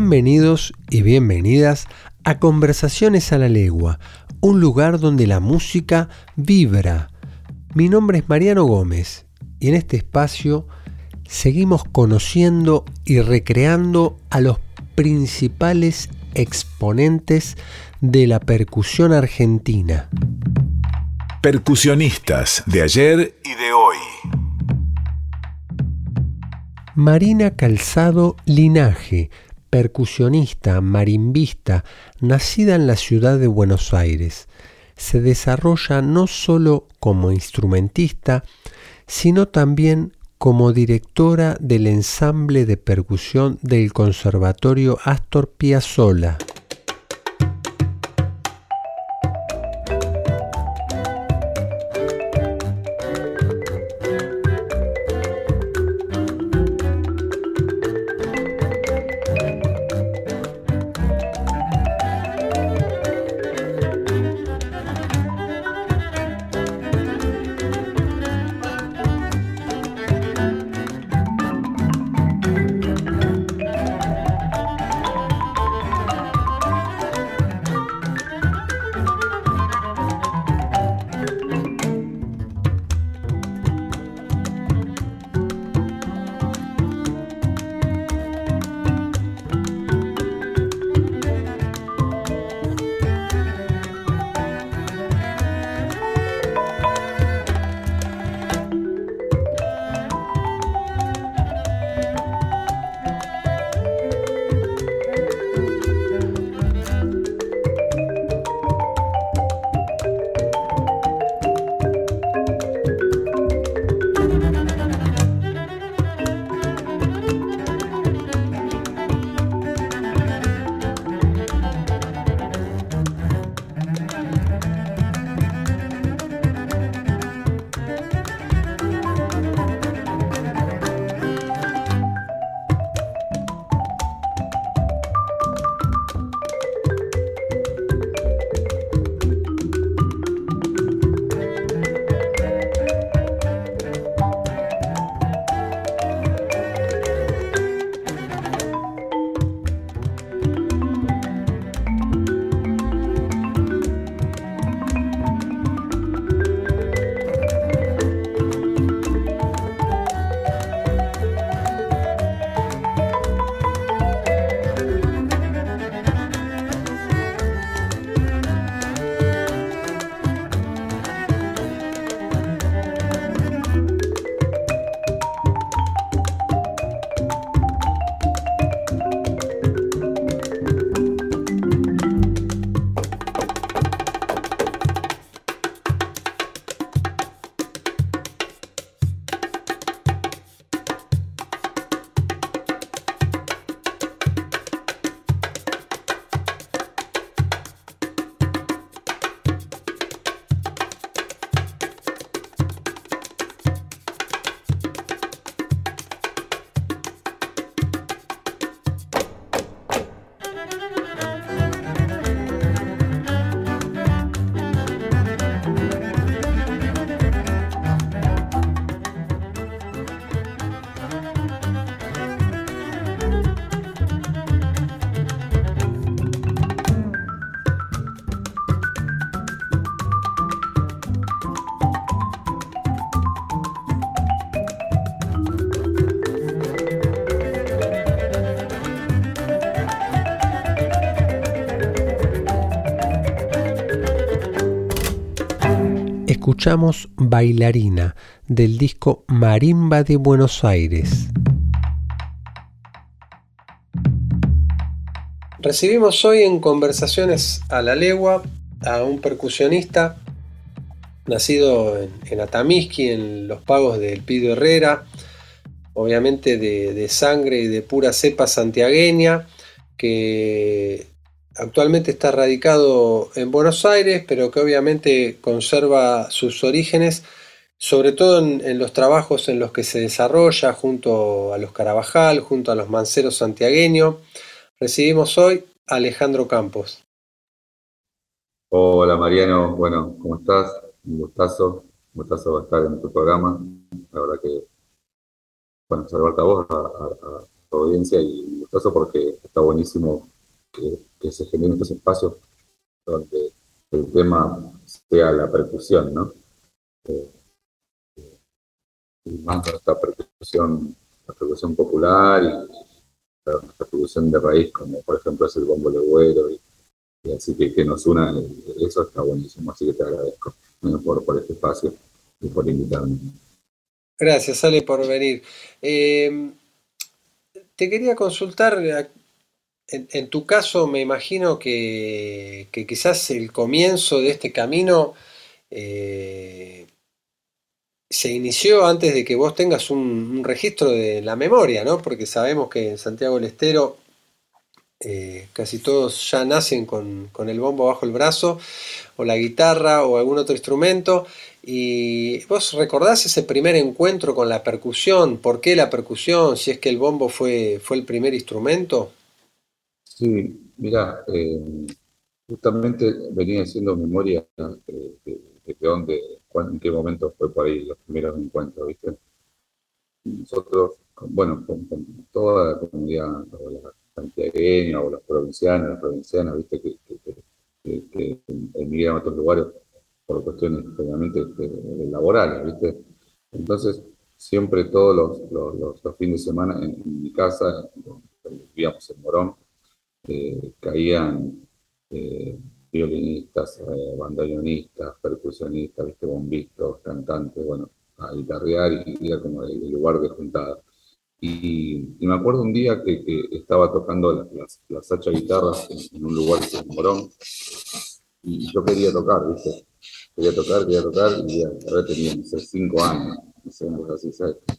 Bienvenidos y bienvenidas a Conversaciones a la Legua, un lugar donde la música vibra. Mi nombre es Mariano Gómez y en este espacio seguimos conociendo y recreando a los principales exponentes de la percusión argentina. Percusionistas de ayer y de hoy. Marina Calzado Linaje, percusionista, marimbista, nacida en la ciudad de Buenos Aires. Se desarrolla no solo como instrumentista, sino también como directora del ensamble de percusión del Conservatorio Astor Piazzolla. Escuchamos Bailarina del disco Marimba de Buenos Aires. Recibimos hoy en Conversaciones a la Legua a un percusionista nacido en, en Atamisqui, en los pagos del Pido Herrera, obviamente de, sangre y de pura cepa santiagueña, que actualmente está radicado en Buenos Aires, pero que obviamente conserva sus orígenes, sobre todo en, los trabajos en los que se desarrolla junto a los Carabajal, junto a los Manceros santiagueños. Recibimos hoy a Alejandro Campos. Hola Mariano, bueno, ¿cómo estás? Un gustazo, un gustazo estar en tu programa. La verdad que, bueno, saludarte a vos, a, tu audiencia y un gustazo porque está buenísimo que, se generen estos espacios donde el tema sea la percusión, ¿no? Eh, y más esta percusión, la percusión popular y la percusión de raíz, como por ejemplo es el bombo legüero y así que que nos una, eso está buenísimo, así que te agradezco por, por este espacio y por invitarme. Gracias, Ale, por venir. Eh, te quería consultar, en, tu caso me imagino que, quizás el comienzo de este camino eh, se inició antes de que vos tengas un, registro de la memoria, ¿no? Porque sabemos que en Santiago del Estero eh, casi todos ya nacen con, el bombo bajo el brazo, o la guitarra, o algún otro instrumento. ¿Y vos recordás ese primer encuentro con la percusión? ¿Por qué la percusión? Si es que el bombo fue, fue el primer instrumento. Sí, mira, eh, justamente venía haciendo memoria eh, de, dónde, en qué momento fue por ahí los primeros encuentros, ¿viste? Nosotros, bueno, con, toda la comunidad, santiagueños o los provincianos, las provincianas, viste, que, emigran a otros lugares por cuestiones obviamente laborales, viste. Entonces, siempre todos los, los, fines de semana en, mi casa, vivíamos en Morón, caían eh, violinistas, eh, bandoneonistas, percusionistas, ¿viste? bombistas, cantantes, bueno, a guitarrear y era como el lugar de juntada. Y, me acuerdo un día que, estaba tocando las, las, hacha guitarras en, un lugar que Morón, y yo quería tocar, ¿viste? Quería tocar, quería tocar, y ya, tenía, no cinco años, no sé, así,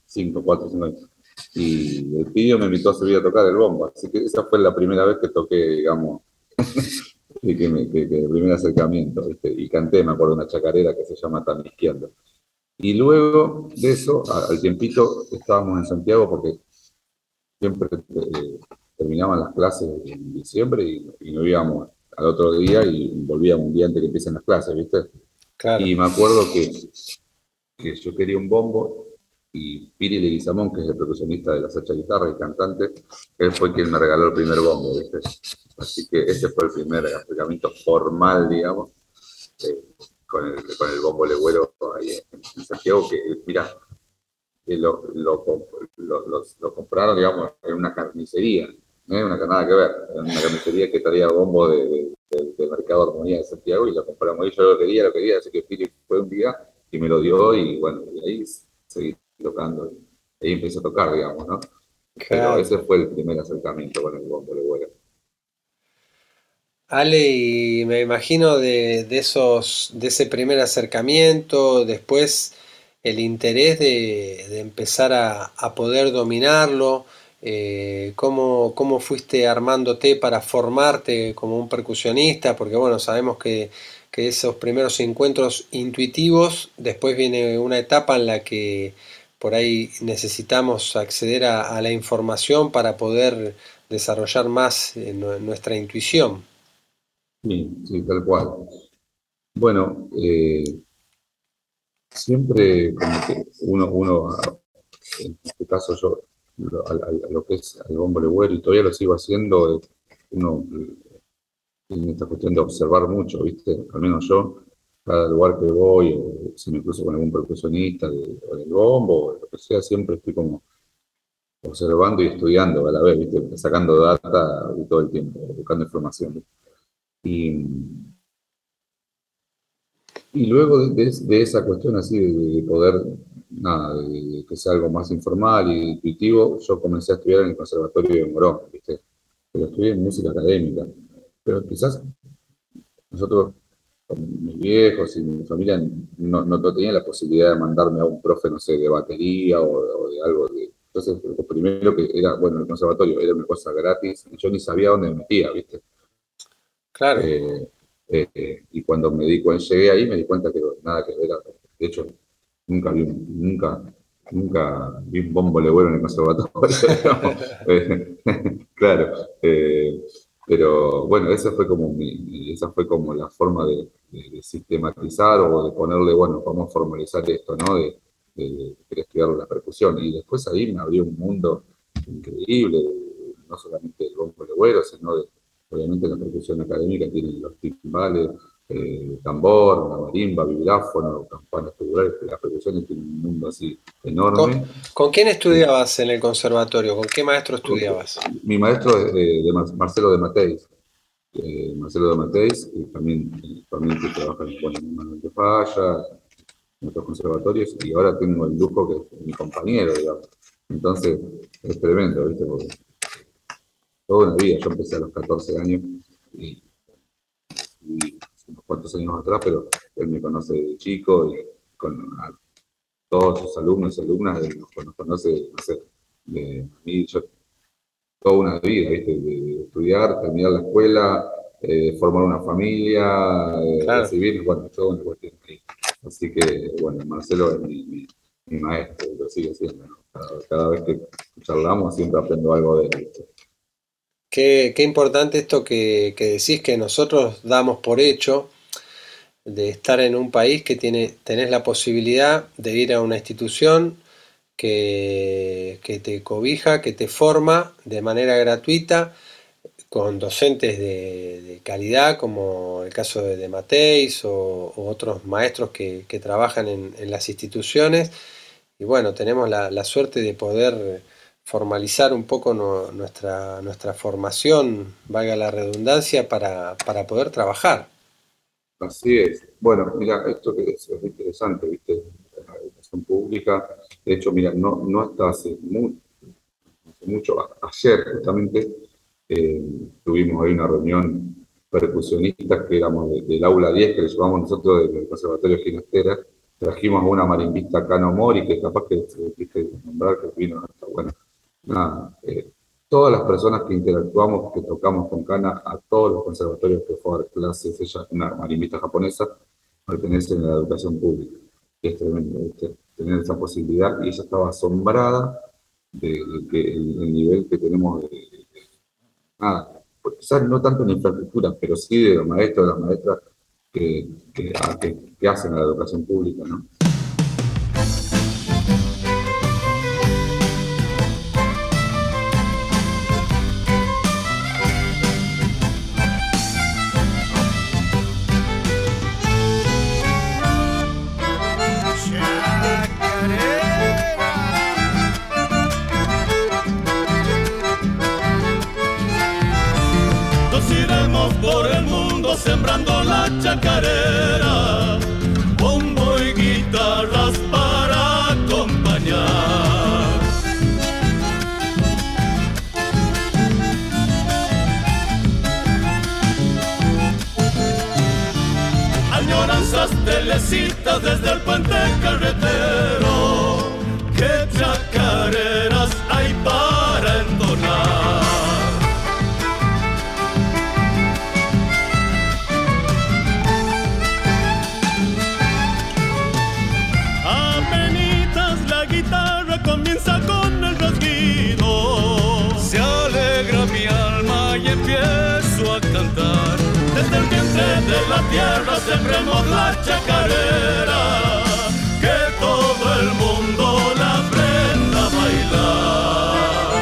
cinco, cuatro, cinco años. Y el tío me invitó a subir a tocar el bombo, así que esa fue la primera vez que toqué, digamos, que, que, el primer acercamiento. Y canté, me acuerdo, una chacarera que se llama Tan Izquierdo. Y luego de eso, al tiempito, estábamos en Santiago porque siempre eh, terminaban las clases en diciembre y, nos íbamos al otro día y volvíamos un día antes que empiecen las clases, ¿viste? Y me acuerdo que, que yo quería un bombo y Piri Leguizamón, que es el percusionista de la Sacha Guitarra y cantante, él fue quien me regaló el primer bombo, ¿viste? Así que ese fue el primer acercamiento formal, digamos. Eh, con el, con el bombo legüero ahí en, Santiago, que mira, que lo, compraron, digamos, en una carnicería, ¿no? una nada que ver, en una carnicería que traía bombo de, de, Mercado Armonía de Santiago y lo compramos y yo lo quería, lo quería, así que fue un día y me lo dio y bueno, y ahí seguí tocando, y ahí empecé a tocar, digamos, ¿no? Pero ese fue el primer acercamiento con el bombo legüero. Ale, y me imagino de, esos, de ese primer acercamiento, después el interés de, empezar a, poder dominarlo, eh, cómo, fuiste armándote para formarte como un percusionista, porque bueno, sabemos que, esos primeros encuentros intuitivos, después viene una etapa en la que por ahí necesitamos acceder a, la información para poder desarrollar más eh, nuestra intuición. Sí, sí, tal cual. Bueno, eh, siempre uno, uno, en este caso yo, a, lo que es el bombo legüero, y todavía lo sigo haciendo, uno en esta cuestión de observar mucho, ¿viste? Al menos yo, cada lugar que voy, o si me cruzo con algún percusionista de, o del bombo, o lo que sea, siempre estoy como observando y estudiando a la vez, ¿viste? Sacando data todo el tiempo, buscando información. Y, Y luego de, esa cuestión así de, poder, nada, de, que sea algo más informal y intuitivo, yo comencé a estudiar en el Conservatorio de Morón, ¿viste? Pero estudié en música académica. Pero quizás nosotros, mis viejos y mi familia, no, no tenían la posibilidad de mandarme a un profe, no sé, de batería o, de algo de... Entonces, lo primero que era, bueno, el conservatorio era una cosa gratis, y yo ni sabía dónde me metía, ¿viste? Claro. Eh, eh, y cuando me di cuenta, llegué ahí, me di cuenta que nada que ver. De hecho, nunca vi, nunca, nunca vi un bombo legüero en el conservatorio. Eh, claro. Eh, pero bueno, esa fue como esa fue como la forma de, sistematizar o de ponerle, bueno, vamos a formalizar esto, ¿no? De, de, estudiar la percusión. Y después ahí me abrió un mundo increíble, no solamente del bombo legüero, sino de Obviamente la percusión académica tiene los timbales, eh, tambor, la marimba, vibráfono, campanas tubulares, la percusión tiene un mundo así enorme. ¿Con, quién estudiabas en el conservatorio? ¿Con qué maestro estudiabas? Mi maestro es de, Marcelo de Mateis. Eh, Marcelo de Mateis, y también, también que trabaja en Manuel de Falla, en otros conservatorios, y ahora tengo el lujo que es mi compañero, digamos. Entonces, es tremendo, ¿viste? toda una vida. Yo empecé a los 14 años y, unos cuantos años atrás, pero él me conoce de chico y con todos sus alumnos y alumnas, él nos, conoce, no sé, de mí, yo, toda una vida, ¿viste? De, estudiar, terminar la escuela, eh, formar una familia, eh, recibir, bueno, todo una cuestión Así que, bueno, Marcelo es mi, maestro, lo sigue siendo. Cada, vez que charlamos siempre aprendo algo de él. Qué, importante esto que, decís que nosotros damos por hecho de estar en un país que tiene, tenés la posibilidad de ir a una institución que, te cobija, que te forma de manera gratuita, con docentes de, calidad, como el caso de Mateis o, otros maestros que, trabajan en, las instituciones. Y bueno, tenemos la suerte de poder formalizar un poco nuestra, nuestra formación, valga la redundancia, para, poder trabajar. Así es. Bueno, mira, esto que es, interesante, ¿viste? La educación pública, de hecho, mira, no, no hasta hace, mucho, ayer justamente eh, tuvimos ahí una reunión percusionistas que éramos del aula 10, que le llamamos nosotros del Conservatorio Ginastera, trajimos a una marimbista Cano Mori, que capaz que viste nombrar, que vino, bueno, eh, todas las personas que interactuamos, que tocamos con Cana, a todos los conservatorios que fue a dar clases, ella, una marimbista japonesa, pertenece a la educación pública. es tremendo tener esa posibilidad y ella estaba asombrada de, que el, nivel que tenemos de, nada, pues quizás no tanto en infraestructura, pero sí de los maestros, de las maestras que, que, que, hacen la educación pública, ¿no? La chacarera, que todo el mundo la aprenda a bailar.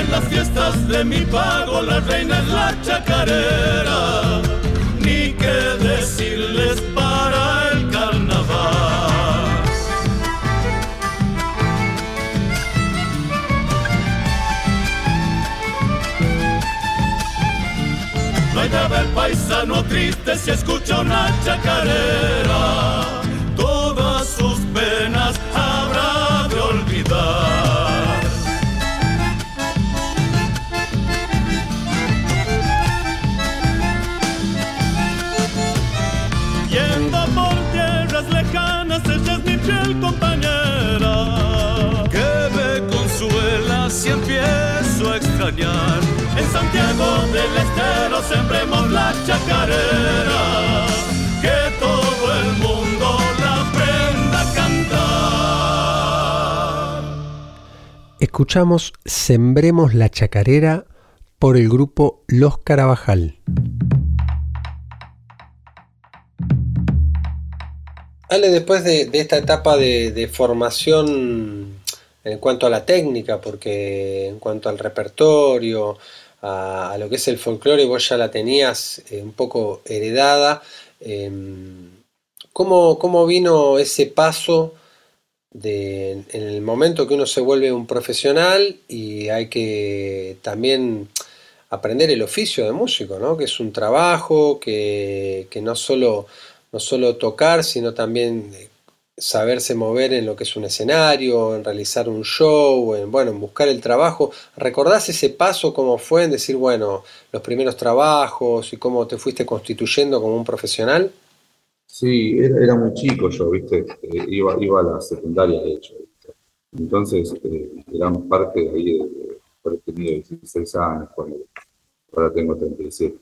En las fiestas de mi pago la reina es la chacarera, piano triste se escucha una chacarera. Todas sus penas habrá de olvidar. Yendo por tierras lejanas, ella es mi fiel compañera. Que me consuela si empiezo a extrañar. En Del Estero sembremos la chacarera. Que todo el mundo la aprenda a cantar. Escuchamos Sembremos la Chacarera por el grupo Los Carabajal. Ale, después de, de esta etapa de, de formación en cuanto a la técnica, porque en cuanto al repertorio, a, lo que es el folclore, vos ya la tenías eh, un poco heredada. em, ¿cómo, ¿Cómo vino ese paso de, en el momento que uno se vuelve un profesional y hay que también aprender el oficio de músico, ¿no? Que es un trabajo, que, que no solo no solo tocar, sino también eh, saberse mover en lo que es un escenario, en realizar un show, en, bueno, en buscar el trabajo. ¿Recordás ese paso cómo fue en decir, bueno, los primeros trabajos y cómo te fuiste constituyendo como un profesional? Sí, era, muy chico yo, ¿viste? Eh, iba, iba a la secundaria, de hecho. ¿viste? Entonces, eh, gran parte de ahí, de haber tenido 16 años, cuando ahora tengo 37.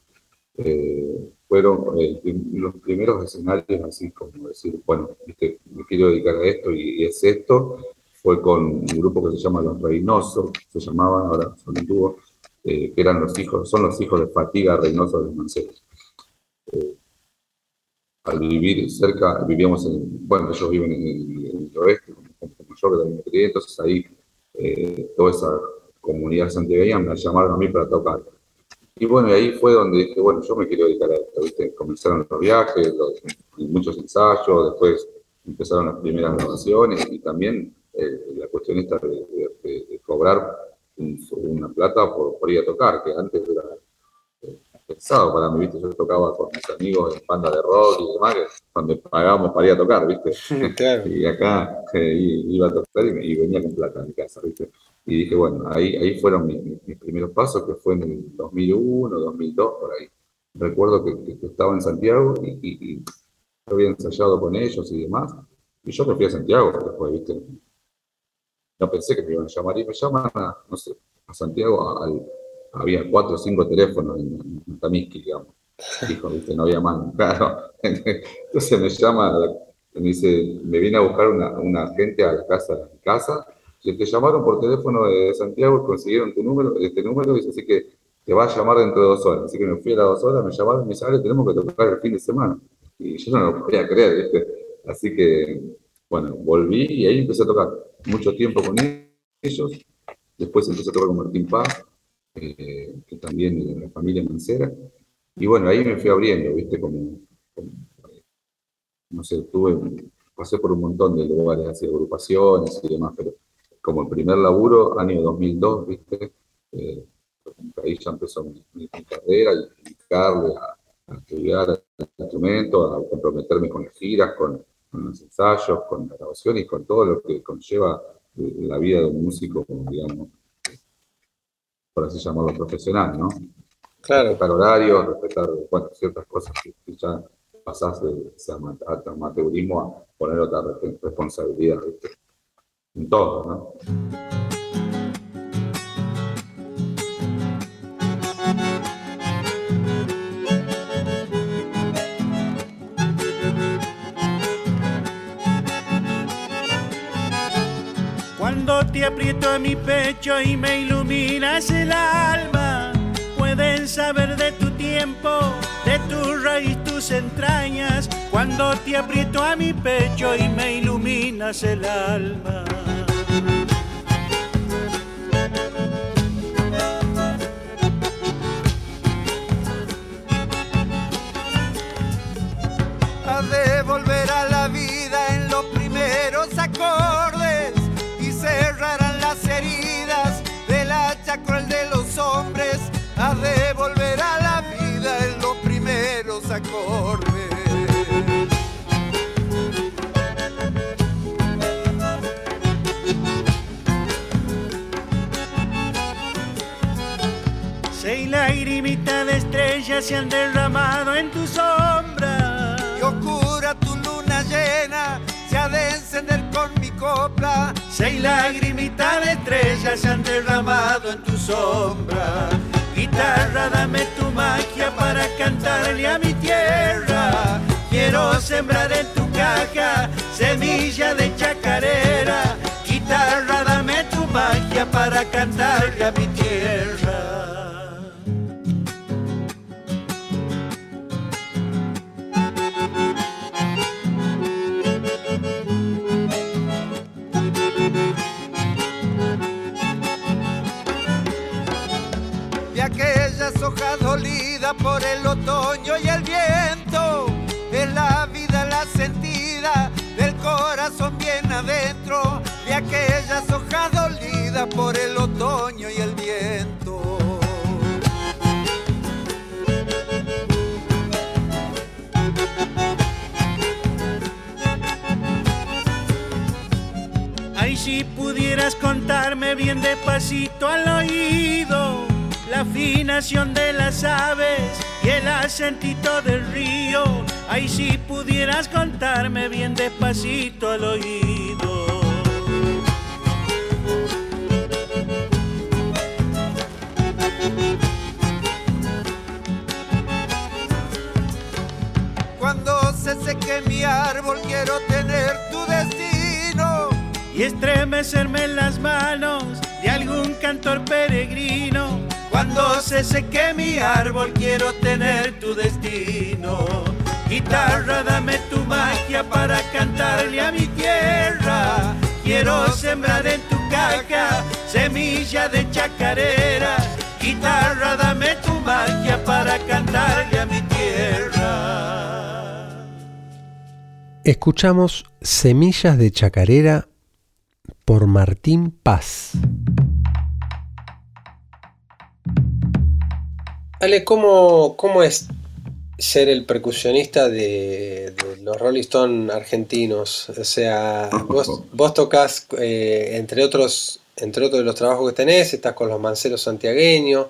Eh, fueron eh, los primeros escenarios así como decir, bueno, ¿viste? me quiero dedicar a esto y, es esto, fue con un grupo que se llama Los Reynosos, se llamaban, ahora son un eh, que eran los hijos, son los hijos de Fatiga Reynoso de Mancera. Eh, al vivir cerca, vivíamos en, bueno, ellos viven en el, en el oeste, como, como yo que entonces ahí eh, toda esa comunidad santiagueña me llamaron a mí para tocar. Y bueno, ahí fue donde dije, bueno, yo me quiero dedicar a esto, ¿viste? Comenzaron los viajes, los, muchos ensayos, después empezaron las primeras grabaciones y también eh, la cuestión esta de cobrar un- una plata por, por ir a tocar, que antes era pensado para mí, ¿viste? Yo tocaba con mis amigos en banda de rock y demás, que donde pagábamos para ir a tocar, ¿viste? Claro. Y acá eh, iba a tocar y, venía con plata a mi casa, ¿viste? Y dije, bueno, ahí, ahí fueron mis, mis- mis primeros pasos, que fue en el 2001, 2002, por ahí. Recuerdo que, que- que estaba en Santiago y, y- y yo había ensayado con ellos y demás. Y yo me fui a Santiago después, ¿viste? No pensé que me iban a llamar y me llaman a, no sé, a Santiago, al- había cuatro o cinco teléfonos en, en Tamisqui, digamos. Dijo, ¿viste? No había más, claro. Entonces me llama, me dice, me viene a buscar una, una gente a la casa, a mi casa, y te llamaron por teléfono de Santiago consiguieron tu número, este número, y dice, así que te va a llamar dentro de dos horas. Así que me fui a las dos horas, me llamaron y me "Ale, tenemos que tocar el fin de semana. Y yo no lo podía creer, ¿viste? Así que, bueno, volví y ahí empecé a tocar mucho tiempo con ellos. Después empecé a tocar con Martín Paz, eh, que también de la familia Mancera. Y bueno, ahí me fui abriendo, ¿viste? Como, como, eh, no sé, tuve, pasé por un montón de lugares, así, agrupaciones y demás, pero como el primer laburo, año 2002, ¿viste? Eh, ahí ya empezó mi, mi- carrera y dedicarle a, a estudiar el instrumento, a comprometerme con las giras, con, con los ensayos, con la grabación y con todo lo que conlleva la vida de un músico, digamos, por así llamarlo profesional, ¿no? Claro. Respetar horarios, respetar, bueno, ciertas cosas que, que ya pasás de ese ama- amateurismo a poner otra re- responsabilidad, ¿viste? En todo, ¿no? Te aprieto a mi pecho y me iluminas el alma, pueden saber de tu tiempo, de tu raíz, tus entrañas. Cuando te aprieto a mi pecho y me iluminas el alma. a devolver a la vida en los primeros acordes acordes. Seis lagrimitas de estrellas se han derramado en tu sombra. Y oscura tu luna llena se ha de encender con mi copla. Seis lagrimitas de estrellas se han derramado en tu sombra. Guitarra, dame tu magia para cantarle a mi tierra. Quiero sembrar en tu caja semilla de chacarera. Guitarra, dame tu magia para cantarle a mi tierra. De aquellas hojas dolidas por el otoño y el viento. Ay, si pudieras contarme bien despacito al oído la afinación de las aves y el acentito del río. Ay, si pudieras contarme bien despacito al oído. Cuando se seque mi árbol quiero tener tu destino. y estremecerme en las manos de algún cantor peregrino. Cuando se seque mi árbol quiero tener tu destino. Guitarra, dame tu magia para cantarle a mi tierra. Quiero sembrar en tu caja semilla de chacarera. Guitarra, dame tu magia para cantarle a mi Escuchamos Semillas de Chacarera por Martín Paz. Ale, ¿cómo, cómo es ser el percusionista de, los Rolling Stone argentinos? O sea, vos, vos tocas, eh, entre, otros, entre otros de los trabajos que tenés, estás con los Manceros Santiagueños,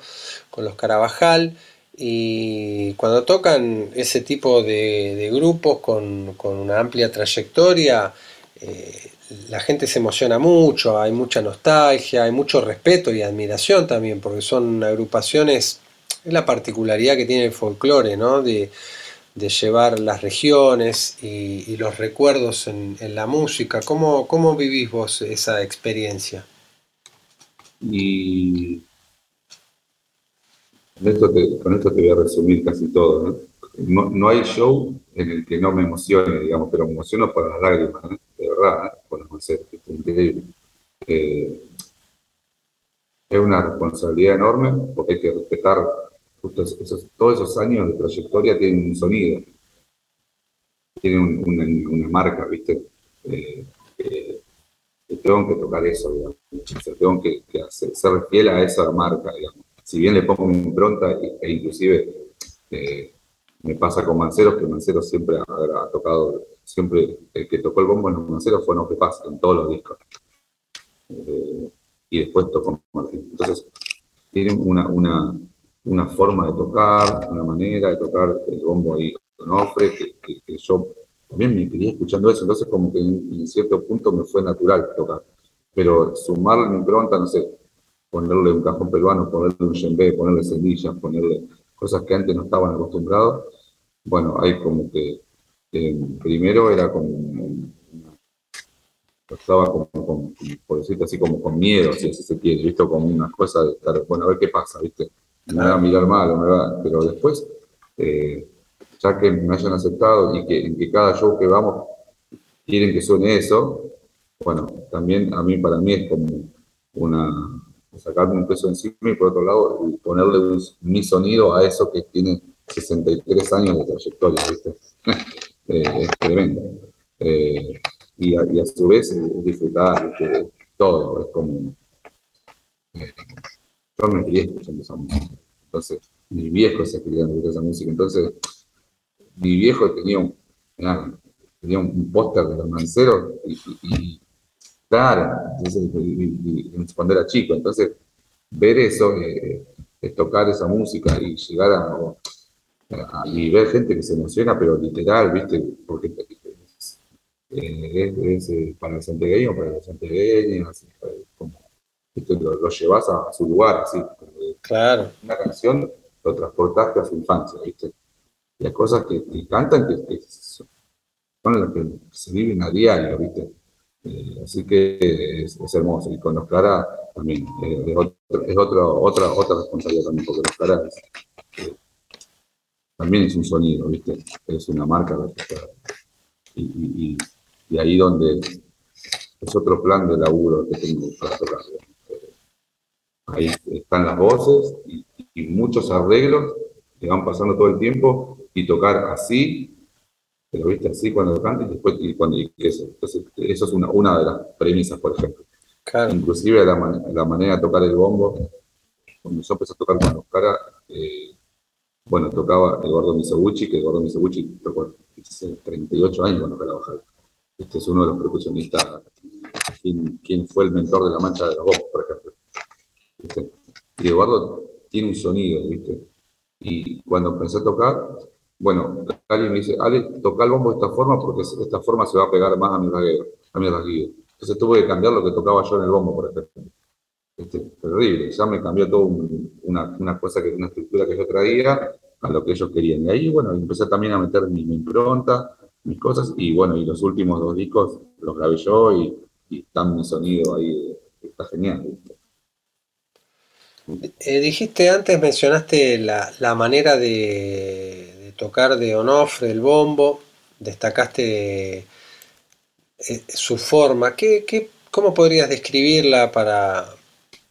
con los Carabajal, y cuando tocan ese tipo de, grupos con, con, una amplia trayectoria, eh, la gente se emociona mucho, hay mucha nostalgia, hay mucho respeto y admiración también, porque son agrupaciones, es la particularidad que tiene el folclore, ¿no? De, llevar las regiones y, y los recuerdos en, en, la música. ¿Cómo, ¿Cómo vivís vos esa experiencia? Y con esto, te, voy a resumir casi todo. ¿no? No, hay show en el que no me emocione, digamos, pero me emociono por las lágrimas, ¿no? de verdad, ¿eh? por los conceptos, es increíble. Eh, es una responsabilidad enorme porque hay que respetar todos esos años de trayectoria tienen un sonido, tienen un, una, marca, ¿viste? Eh, tengo que tocar eso, digamos. O tengo que, que ser fiel a esa marca, digamos. Si bien le pongo mi impronta, e, e inclusive eh, me pasa con Manceros, que Manceros siempre ha, tocado, siempre el que tocó el bombo en Manceros fue No que pasa, en todos los discos. Eh, y después tocó Martín. Entonces, tienen una, una, una, forma de tocar, una manera de tocar el bombo ahí con Ofre, que, yo también me quería escuchando eso, entonces como que en, en, cierto punto me fue natural tocar. Pero sumarle mi impronta, no sé, ponerle un cajón peruano, ponerle un djembe, ponerle semillas, ponerle cosas que antes no estaban acostumbrados, bueno, hay como que eh, primero era como estaba como, como, por decirte así, como con miedo, si así se quiere, visto como una cosa de estar, bueno, a ver qué pasa, ¿viste? Me va a mirar mal, me va, pero después, eh, ya que me hayan aceptado y que, que cada show que vamos quieren que suene eso, bueno, también a mí, para mí es como una, sacarme un peso encima y por otro lado ponerle mi sonido a eso que tiene 63 años de trayectoria, ¿viste? eh, es tremendo. Eh, y, a, su vez disfrutar ¿viste? todo, es como... Eh, yo me crié escuchando esa música, entonces mi viejo se crió escuchando esa música, entonces mi viejo tenía un, tenía póster de los manceros y claro, entonces, y, cuando era chico, entonces ver eso, eh, tocar esa música y llegar a, y ver gente que se emociona, pero literal, ¿viste? Porque eh, es, eh, para el santiagueño, para los santiagueños, como, Lo, llevas a, su lugar, así. Claro. Una canción lo transportaste a su infancia, ¿viste? Y hay cosas que, cantan que, son las que se viven a diario, ¿viste? Eh, así que es, hermoso. Y con los Clara también es, otro, otra, otra responsabilidad también, porque los Clara también es un sonido, ¿viste? Es una marca y, y, ahí donde es otro plan de laburo que tengo para tocar. Ahí están las voces y, muchos arreglos que van pasando todo el tiempo y tocar así, pero viste así cuando cantas y después y cuando eso. Entonces, eso es una, una de las premisas, por ejemplo. Inclusive la, la, manera de tocar el bombo, cuando yo empecé a tocar con los caras, eh, bueno, tocaba Eduardo Miseguchi, que Eduardo Miseguchi tocó hace 38 años cuando trabajaba. Este es uno de los percusionistas, quien, fue el mentor de la mancha de la voz, por ejemplo. Y Eduardo tiene un sonido, ¿viste? Y cuando empecé a tocar, bueno, alguien me dice, Ale, toca el bombo de esta forma porque esta forma se va a pegar más a mi rasgueo, a mi rasguido. Entonces tuve que cambiar lo que tocaba yo en el bombo, por ejemplo. Este, terrible, ya me cambió todo una, una, cosa, que una estructura que yo traía a lo que ellos querían. Y ahí, bueno, empecé también a meter mi, impronta, mis cosas, y bueno, y los últimos dos discos los grabé yo y, y están mi sonido ahí, está genial. Eh, dijiste antes, mencionaste la, la manera de, tocar de Onofre, del bombo, destacaste eh, su forma. ¿Qué, qué, cómo podrías describirla para,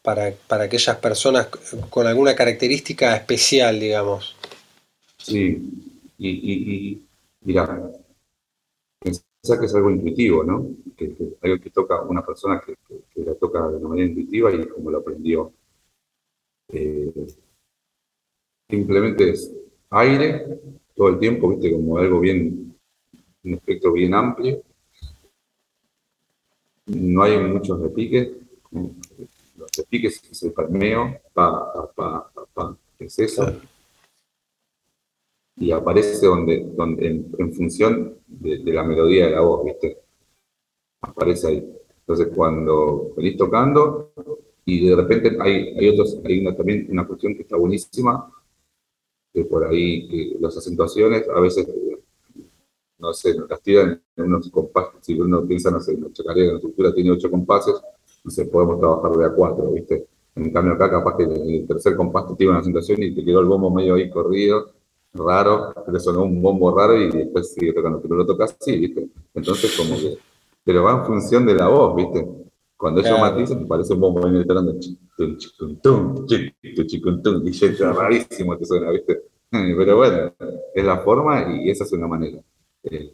para, para aquellas personas con alguna característica especial, digamos. Sí, y, y, y mira, pensar que es algo intuitivo, ¿no? Que, algo que toca una persona que, la toca de manera intuitiva y como lo aprendió. Eh, simplemente es aire todo el tiempo, viste, como algo bien, un espectro bien amplio. No hay muchos repiques, se pique ese palmeo, pa, pa, pa, pa, es eso. Y aparece donde, donde en, función de, la melodía de la voz, ¿viste? Aparece ahí. Entonces cuando venís tocando y de repente hay, hay otros, hay una, también una cuestión que está buenísima, por ahí las acentuaciones a veces, no sé, las tiran en unos compases, si uno piensa, no sé, en chacarera, la estructura tiene ocho compases, no podemos trabajar de a cuatro, ¿viste? En cambio acá capaz que el tercer compás te tiene una situación y te quedó el bombo medio ahí corrido, raro, te sonó un bombo raro y después sigue tocando, pero lo tocas así, ¿viste? Entonces como que, pero va en función de la voz, ¿viste? Cuando ellos matizan te parece un bombo ahí entrando, y ya rarísimo te suena, ¿viste? Pero bueno, es la forma y esa es una manera. Eh,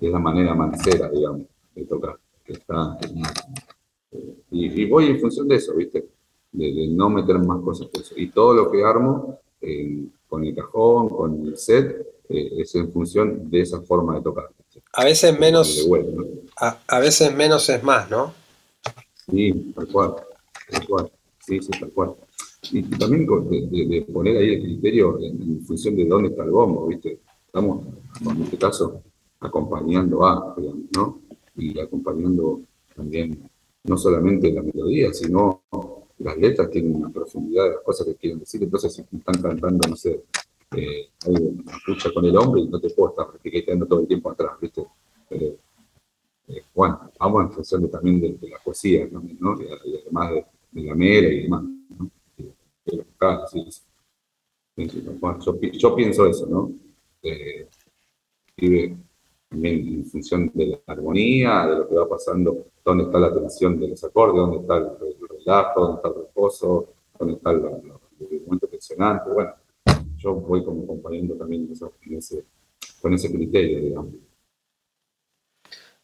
es la manera mancera, digamos, de tocar, que está y, voy en función de eso, ¿viste? De, no meter más cosas que eso. Y todo lo que armo eh, con el cajón, con el set, eh, es en función de esa forma de tocar. A veces menos, a, veces menos es más, ¿no? Sí, tal cual, tal cual, sí, sí, tal cual. Y, también de, poner ahí el criterio en, función de dónde está el bombo, ¿viste? Estamos, en este caso, acompañando a, ¿no? Y acompañando también no solamente la melodía, sino las letras tienen una profundidad de las cosas que quieren decir. Entonces, si están cantando, no sé, eh, escucha con el hombre y no te puedo estar quedando todo el tiempo atrás, ¿viste? Eh, bueno, vamos en función también de, la poesía, ¿no? Y, además de, la mera y demás, ¿no? yo, yo, pienso eso, ¿no? Eh, también en función de la armonía, de lo que va pasando, dónde está la tensión de los acordes, dónde está el, relajo, dónde está el reposo, dónde está el, momento tensionante. Bueno, yo voy como acompañando también ese, con ese criterio, digamos.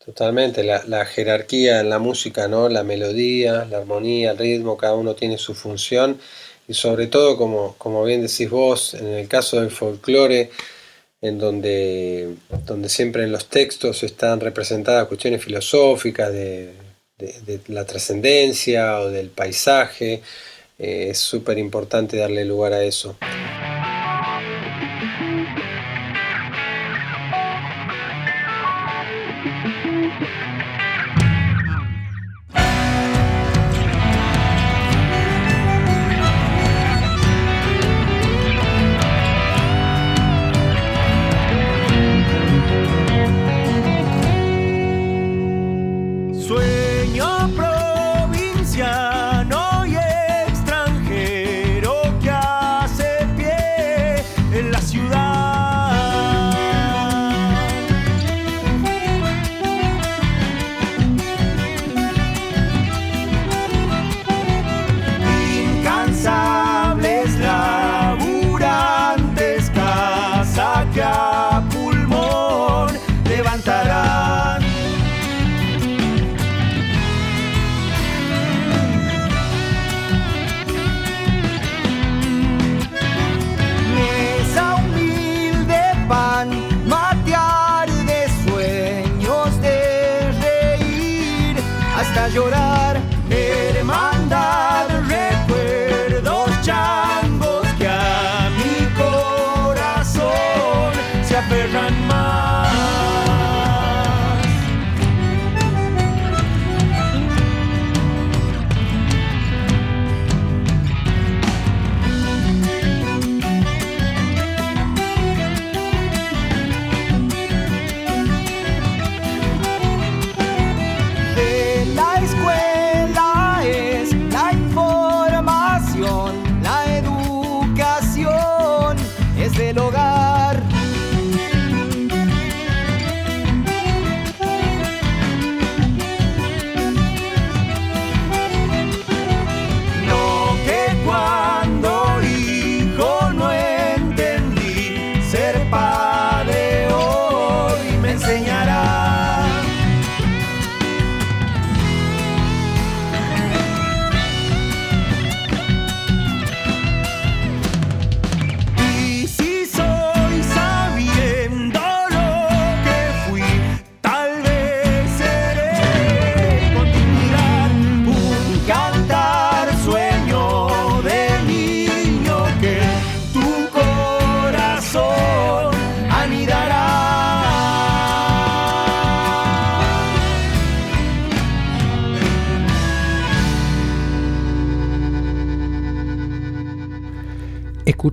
Totalmente, la, la, jerarquía en la música, ¿no? La melodía, la armonía, el ritmo, cada uno tiene su función y sobre todo, como, como bien decís vos, en el caso del folclore, en donde, donde siempre en los textos están representadas cuestiones filosóficas de, la trascendencia o del paisaje. Eh, es súper importante darle lugar a eso. el hogar.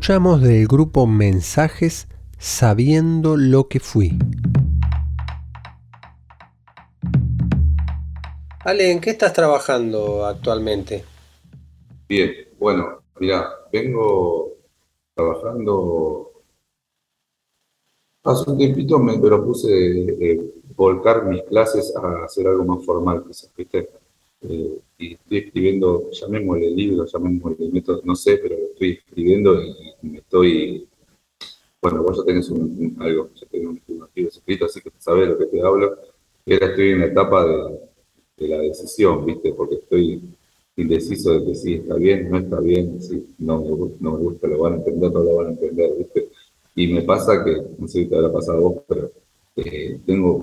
Escuchamos del grupo Mensajes Sabiendo lo que fui. Ale, ¿en qué estás trabajando actualmente? Bien, bueno, mira, vengo trabajando hace un tiempito me propuse eh, volcar mis clases a hacer algo más formal, ¿viste? Eh, y estoy escribiendo, llamémosle libro, llamémosle método, no sé, pero estoy escribiendo y, me estoy, bueno, vos ya tenés un, algo, ya tenés un archivo escrito, así que sabés lo que te hablo. Y ahora estoy en la etapa de, de la decisión, ¿viste? Porque estoy indeciso de que sí está bien, no está bien, no, no me gusta, lo van a entender, no lo van a entender, ¿viste? Y me pasa que, no sé si te habrá pasado a vos, pero eh, tengo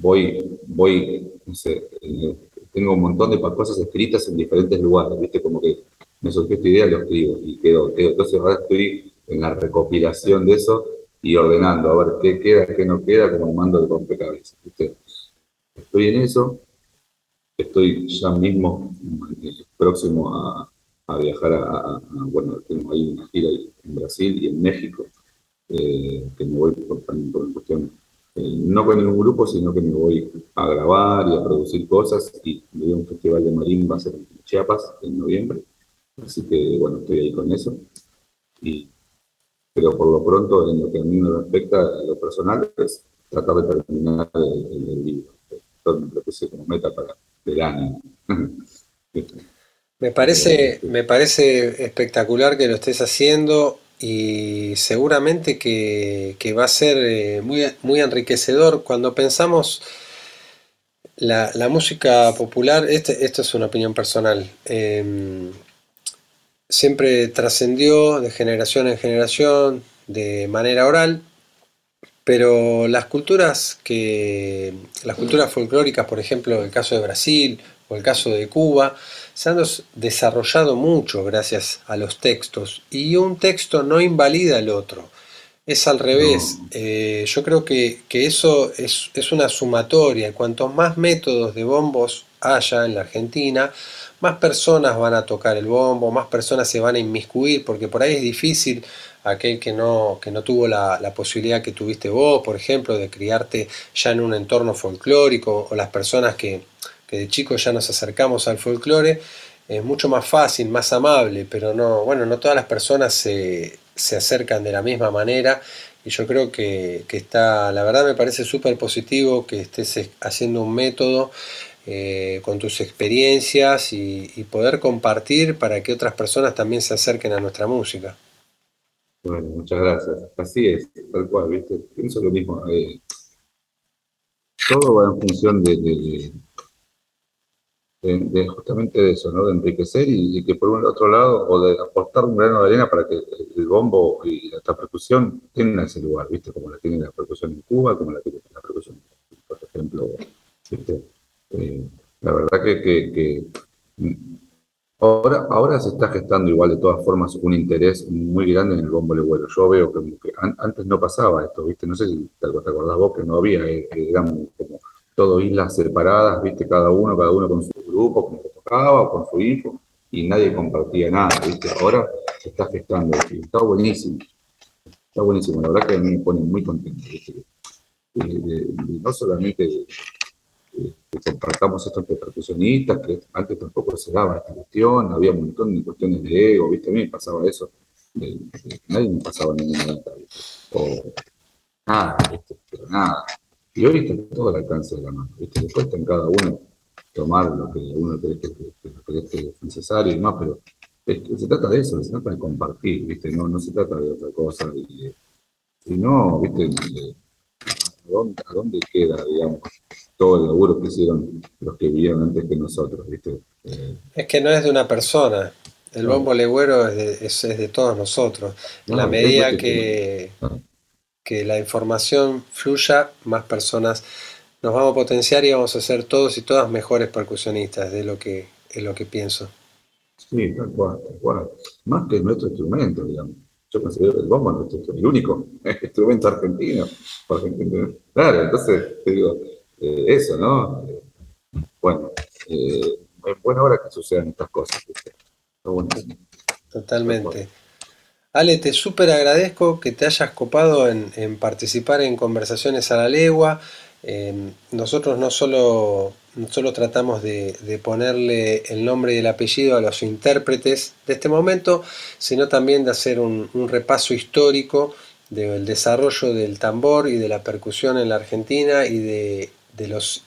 voy, voy, no sé, eh, tengo un montón de cosas escritas en diferentes lugares, ¿viste? Como que me surgió esta idea, lo escribo y quedó, Entonces ahora estoy en la recopilación de eso y ordenando, a ver qué queda, qué no queda, como mando de rompecabezas. Estoy en eso, estoy ya mismo eh, próximo a, viajar a, bueno, tengo ahí una gira en Brasil y en México, eh, que me voy por, por cuestión eh, no con ningún grupo, sino que me voy a grabar y a producir cosas y voy a un festival de marimba en Chiapas en noviembre. Así que bueno, estoy ahí con eso. Y, pero por lo pronto, en lo que a mí me respecta, a lo personal, es tratar de terminar el, libro. Esto me propuse como meta para el año. me parece, me parece espectacular que lo estés haciendo y seguramente que, va a ser eh, muy, muy enriquecedor cuando pensamos la, música popular, este, esto es una opinión personal, em, siempre trascendió de generación en generación, de manera oral, pero las culturas que las culturas folclóricas, por ejemplo, el caso de Brasil o el caso de Cuba, se han desarrollado mucho gracias a los textos y un texto no invalida el otro. Es al revés. Eh, yo creo que, eso es, es, una sumatoria. Cuantos más métodos de bombos haya en la Argentina, más personas van a tocar el bombo, más personas se van a inmiscuir, porque por ahí es difícil aquel que no, que no tuvo la, posibilidad que tuviste vos, por ejemplo, de criarte ya en un entorno folclórico, o las personas que, que de chicos ya nos acercamos al folclore, es mucho más fácil, más amable, pero no, bueno, no todas las personas se, se acercan de la misma manera y yo creo que, está, la verdad me parece súper positivo que estés haciendo un método eh, con tus experiencias y, poder compartir para que otras personas también se acerquen a nuestra música. Bueno, muchas gracias. Así es, tal cual, ¿viste? Pienso lo mismo. Eh, todo va en función de, de, justamente de eso, ¿no? De enriquecer y, que por un otro lado, o de aportar un grano de arena para que el bombo y la percusión tengan ese lugar, ¿viste? Como la tiene la percusión en Cuba, como la tiene la percusión, por ejemplo, eh, la verdad que, ahora, ahora se está gestando igual de todas formas un interés muy grande en el bombo legüero. Yo veo que, antes no pasaba esto, ¿viste? No sé si te, acordás vos que no había, eh, eran como todo islas separadas, ¿viste? Cada uno, cada uno con su grupo, como que tocaba, con su hijo, y nadie compartía nada, ¿viste? Ahora se está gestando, y está buenísimo. Está buenísimo, la verdad que a mí me pone muy contento, no solamente que compartamos estos percusionistas, que antes tampoco se daba esta cuestión, había un montón de cuestiones de ego, ¿viste? A mí me pasaba eso, nadie me pasaba ninguna ¿viste? O nada. Pero nada. Y hoy está todo al alcance de la mano, ¿viste? Después está en cada uno tomar lo que uno cree que, que, es necesario y más, pero se trata de eso, se trata de compartir, ¿viste? No, no se trata de otra cosa. Y no, ¿viste? ¿A dónde, ¿A dónde queda, digamos, todo el laburo que hicieron los que vivieron antes que nosotros, ¿viste? Eh, es que no es de una persona. El bombo legüero es de, es, de todos nosotros. En la medida que, que la información fluya, más personas nos vamos a potenciar y vamos a ser todos y todas mejores percusionistas, de lo que es lo que pienso. Sí, tal cual, tal cual. Más que nuestro instrumento, digamos. Yo considero el bombo nuestro, el único instrumento argentino. Claro, entonces te digo, eh, eso, ¿no? Bueno, eh, es buena hora que sucedan estas cosas. Totalmente. Ale, te súper agradezco que te hayas copado en, participar en conversaciones a la legua. Em, nosotros no solo, solo tratamos de, ponerle el nombre y el apellido a los intérpretes de este momento, sino también de hacer un, repaso histórico del desarrollo del tambor y de la percusión en la Argentina y de, los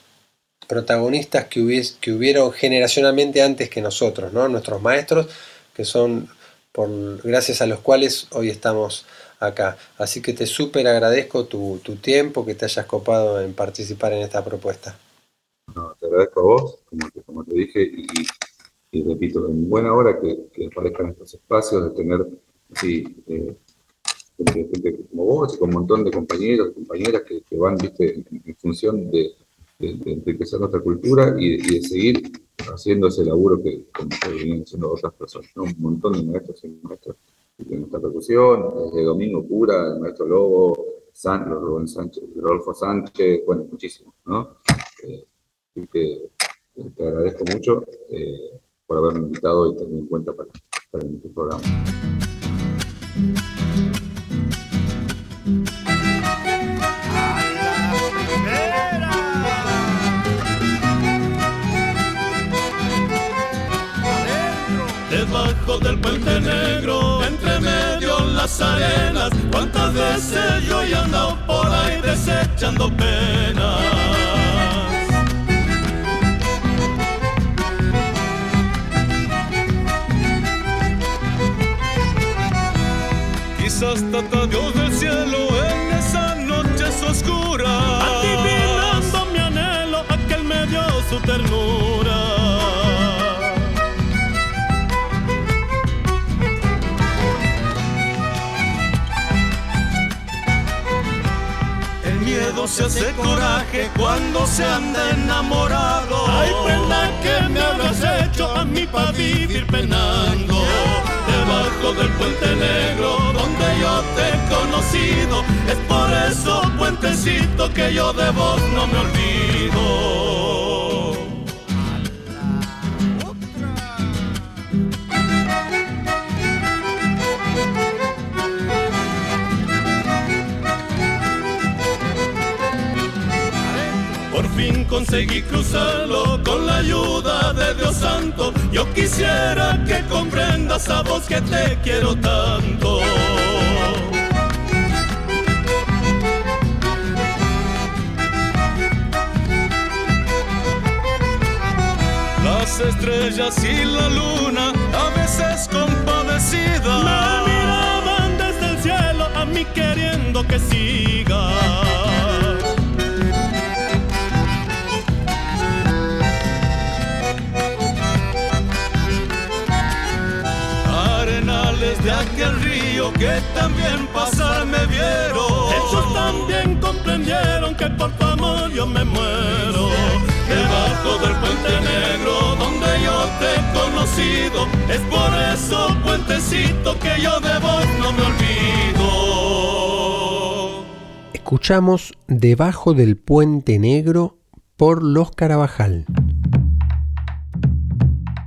protagonistas que, que hubieron generacionalmente antes que nosotros, ¿no? nuestros maestros, que son por, gracias a los cuales hoy estamos acá. Así que te súper agradezco tu, tiempo, que te hayas copado en participar en esta propuesta. te agradezco a vos, como te, dije, y, repito, en buena hora que, aparezcan estos espacios, de tener eh, gente como vos y con un montón de compañeros, compañeras que, van ¿viste? En, función de, de, enriquecer nuestra cultura y, de seguir haciendo ese laburo que, que vienen haciendo otras personas, un montón de maestros y maestras de nuestra percusión, desde Domingo Pura, el maestro Lobo, San, Rubén Sánchez, Rodolfo Sánchez, bueno, muchísimo, ¿no? Eh, así que eh, te agradezco mucho eh, por haberme invitado y tenerme en cuenta para, para programa. Arenas, cuántas veces yo he andado por ahí desechando penas. Quizás tata Dios del cielo en esa noche oscura, adivinando mi anhelo, aquel me dio su ternura. Se hace coraje cuando se anda enamorado. Ay, prenda que me habrás hecho a mí para vivir penando. debajo del puente negro donde yo te he conocido. Es por eso, puentecito, que yo de vos no me olvido. Conseguí cruzarlo con la ayuda de Dios Santo. Yo quisiera que comprendas a vos que te quiero tanto. Las estrellas y la luna a veces compadecidas me miraban desde el cielo a mí queriendo que siga. Por tu amor yo me muero. Debajo del puente negro donde yo te he conocido, es por eso puentecito que yo de vos no me olvido. Escuchamos Debajo del puente negro por Los Carabajal.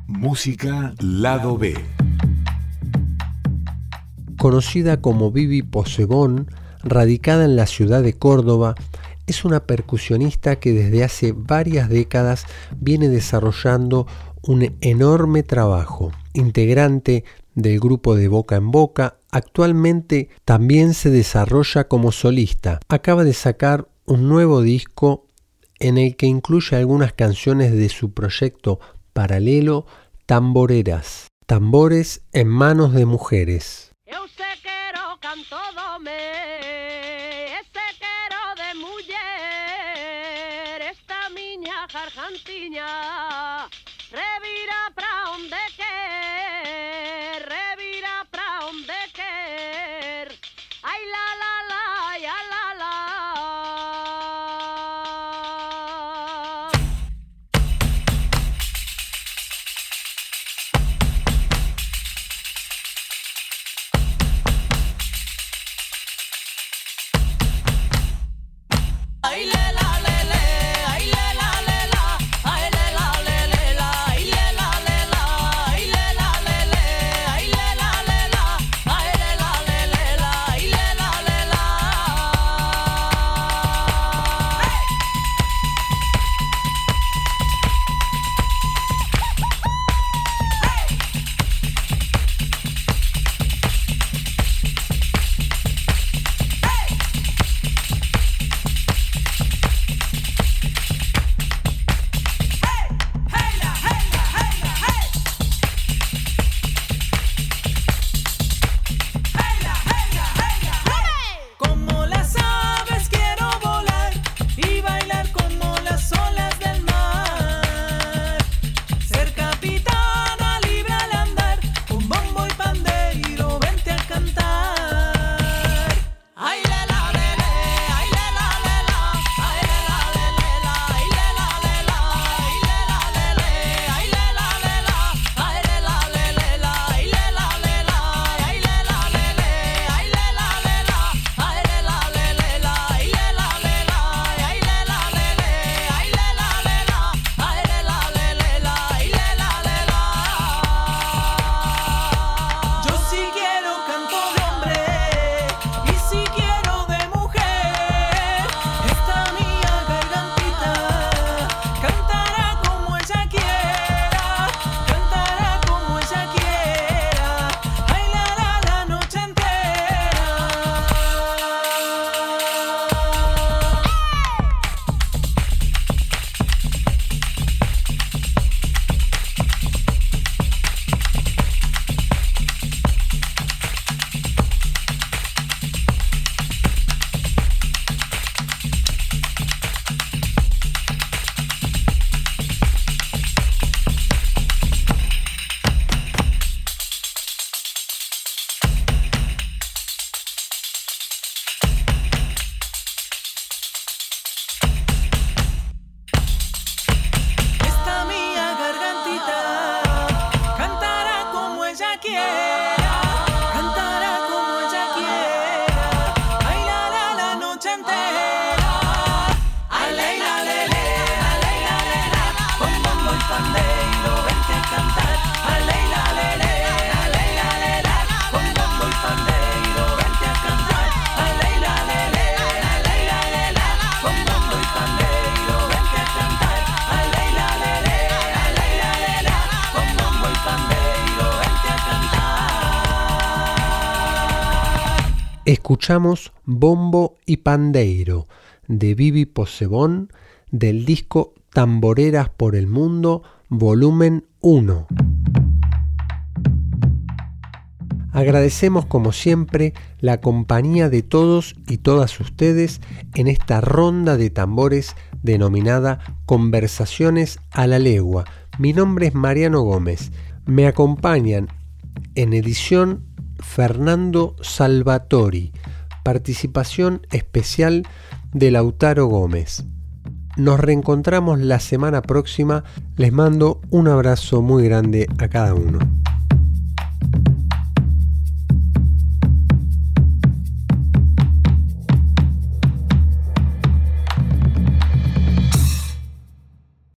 Música Lado B conocida como Vivi Posebón, radicada en la ciudad de Córdoba, es una percusionista que desde hace varias décadas viene desarrollando un enorme trabajo. Integrante del grupo de Boca en Boca, actualmente también se desarrolla como solista. Acaba de sacar un nuevo disco en el que incluye algunas canciones de su proyecto paralelo Tamboreras, tambores en manos de mujeres. 爹娘。yeah. Escuchamos Bombo y Pandeiro de Vivi Posebón del disco Tamboreras por el Mundo, volumen 1. Agradecemos como siempre la compañía de todos y todas ustedes en esta ronda de tambores denominada Conversaciones a la Legua. Mi nombre es Mariano Gómez. Me acompañan en edición Fernando Salvatori. Participación especial de Lautaro Gómez. Nos reencontramos la semana próxima. Les mando un abrazo muy grande a cada uno.